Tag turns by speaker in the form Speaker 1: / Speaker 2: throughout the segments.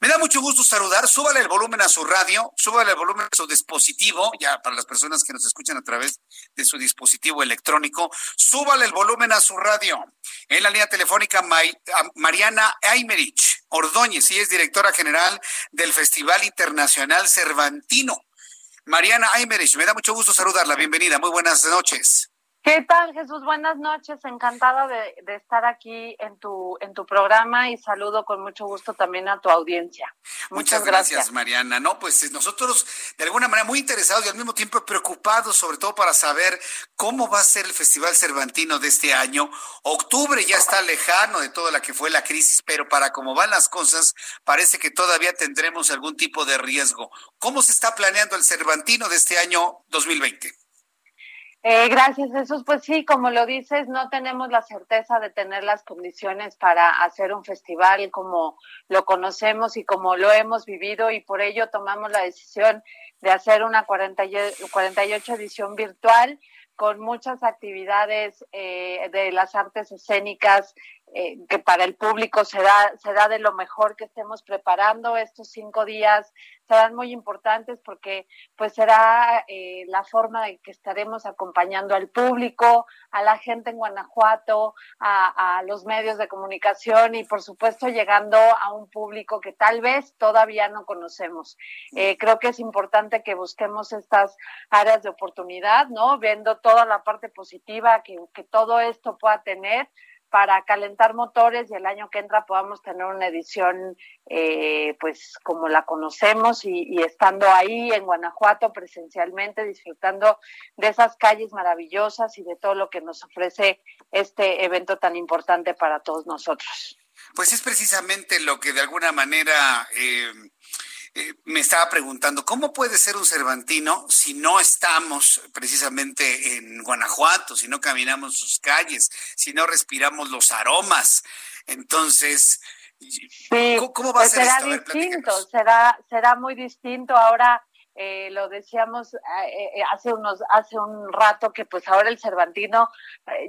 Speaker 1: Me da mucho gusto saludar. Súbale el volumen a su radio, súbale el volumen a su dispositivo, ya para las personas que nos escuchan a través de su dispositivo electrónico, súbale el volumen a su radio. En la línea telefónica, Mariana Aymerich Ordóñez, y es directora general del Festival Internacional Cervantino. Mariana Aymerich, me da mucho gusto saludarla. Bienvenida, muy buenas noches.
Speaker 2: ¿Qué tal, Jesús? Buenas noches. Encantada de, estar aquí en tu, en tu programa y saludo con mucho gusto también a tu audiencia.
Speaker 1: Muchas, gracias, Mariana. No, pues nosotros de alguna manera muy interesados y al mismo tiempo preocupados, sobre todo para saber cómo va a ser el Festival Cervantino de este año. Octubre ya está lejano de toda la que fue la crisis, pero para cómo van las cosas, parece que todavía tendremos algún tipo de riesgo. ¿Cómo se está planeando el Cervantino de este año 2020?
Speaker 2: Eh, gracias, Jesús. Pues sí, como lo dices, no tenemos la certeza de tener las condiciones para hacer un festival como lo conocemos y como lo hemos vivido y por ello tomamos la decisión de hacer una 48 edición virtual con muchas actividades eh, de las artes escénicas eh, que para el público será, será de lo mejor que estemos preparando. Estos cinco días serán muy importantes porque pues será eh, la forma de que estaremos acompañando al público, a la gente en Guanajuato, a, a los medios de comunicación y por supuesto llegando a un público que tal vez todavía no conocemos. Eh, creo que es importante que busquemos estas áreas de oportunidad, ¿no? Viendo toda la parte positiva que, que todo esto pueda tener para calentar motores y el año que entra podamos tener una edición eh, pues como la conocemos y, estando ahí en Guanajuato presencialmente disfrutando de esas calles maravillosas y de todo lo que nos ofrece este evento tan importante para todos nosotros.
Speaker 1: Pues es precisamente lo que de alguna manera eh, eh, me estaba preguntando, ¿cómo puede ser un Cervantino si no estamos precisamente en Guanajuato, si no caminamos sus calles, si no respiramos los aromas? Entonces,
Speaker 2: ¿cómo, va a pues ser será distinto, será, será muy distinto ahora. Eh, lo decíamos eh, hace unos hace un rato que pues ahora el Cervantino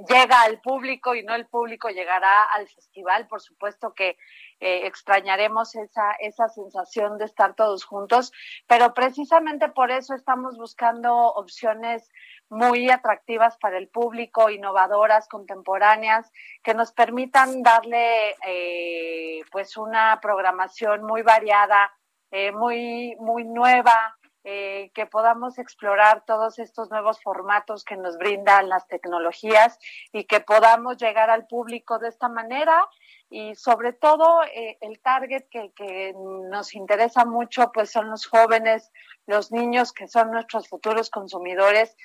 Speaker 2: llega al público y no el público llegará al festival. Por supuesto que eh, extrañaremos esa, esa sensación de estar todos juntos, pero precisamente por eso estamos buscando opciones muy atractivas para el público, innovadoras, contemporáneas, que nos permitan darle eh, pues una programación muy variada, eh, muy, muy nueva, que podamos explorar todos estos nuevos formatos que nos brindan las tecnologías y que podamos llegar al público de esta manera y sobre todo eh, el target que, que, nos interesa mucho pues son los jóvenes, los niños que son nuestros futuros consumidores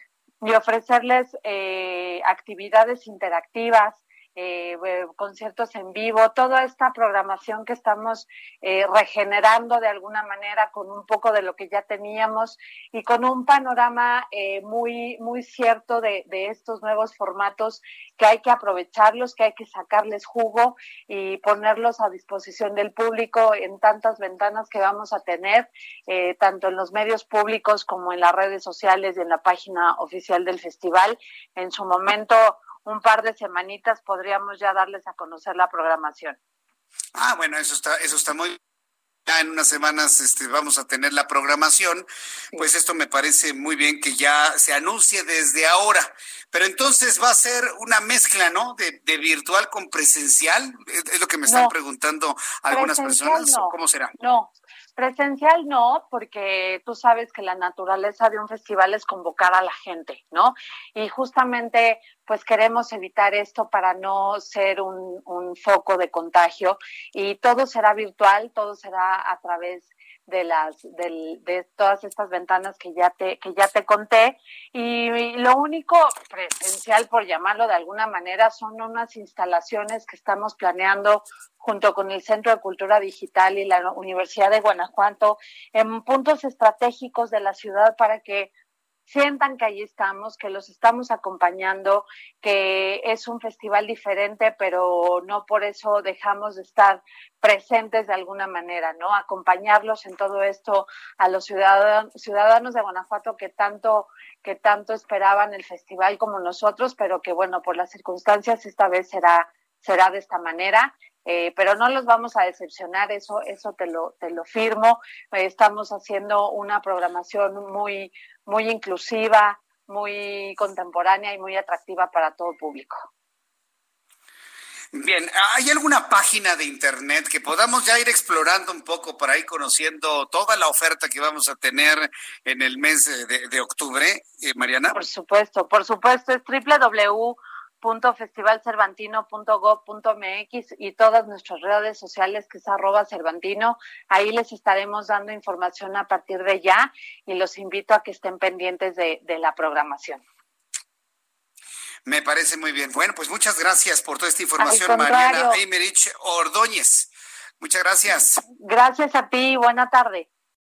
Speaker 2: y ofrecerles eh, actividades interactivas, eh, conciertos en vivo, toda esta programación que estamos eh, regenerando de alguna manera con un poco de lo que ya teníamos y con un panorama eh, muy, muy cierto de, de, estos nuevos formatos que hay que aprovecharlos, que hay que sacarles jugo y ponerlos a disposición del público en tantas ventanas que vamos a tener, eh, tanto en los medios públicos como en las redes sociales y en la página oficial del festival. En su momento un par de semanitas podríamos ya darles a conocer la programación.
Speaker 1: Ah, bueno, eso está, eso está muy ya en unas semanas este, vamos a tener la programación, pues esto me parece muy bien que ya se anuncie desde ahora. Pero entonces va a ser una mezcla, ¿no? De, virtual con presencial, es, lo que me están preguntando algunas personas. ¿Cómo será?
Speaker 2: No, Presencial no, porque tú sabes que la naturaleza de un festival es convocar a la gente, ¿no? Y justamente pues queremos evitar esto para no ser un, foco de contagio y todo será virtual, todo será a través de las de todas estas ventanas que ya te que ya te conté. Y, lo único presencial por llamarlo de alguna manera son unas instalaciones que estamos planeando junto con el Centro de Cultura Digital y la Universidad de Guanajuato en puntos estratégicos de la ciudad para que sientan que ahí estamos, que los estamos acompañando, que es un festival diferente, pero no por eso dejamos de estar presentes de alguna manera, ¿no? Acompañarlos en todo esto a los ciudadanos, ciudadanos de Guanajuato que tanto que tanto esperaban el festival como nosotros, pero que bueno, por las circunstancias esta vez será será de esta manera. Eh, pero no los vamos a decepcionar, eso, eso te lo, te lo firmo. estamos haciendo una programación muy, muy inclusiva, muy contemporánea y muy atractiva para todo público.
Speaker 1: Bien, ¿hay alguna página de internet que podamos ya ir explorando un poco para ir conociendo toda la oferta que vamos a tener en el mes de, octubre, eh, Mariana?
Speaker 2: Por supuesto, por supuesto, es www festivalcervantino.gov.mx y todas nuestras redes sociales que es arroba cervantino. Ahí les estaremos dando información a partir de ya y los invito a que estén pendientes de, la programación.
Speaker 1: Me parece muy bien. Bueno, pues muchas gracias por toda esta información, Mariana Eimerich Ordóñez. Muchas gracias.
Speaker 2: Gracias a ti. Buena tarde.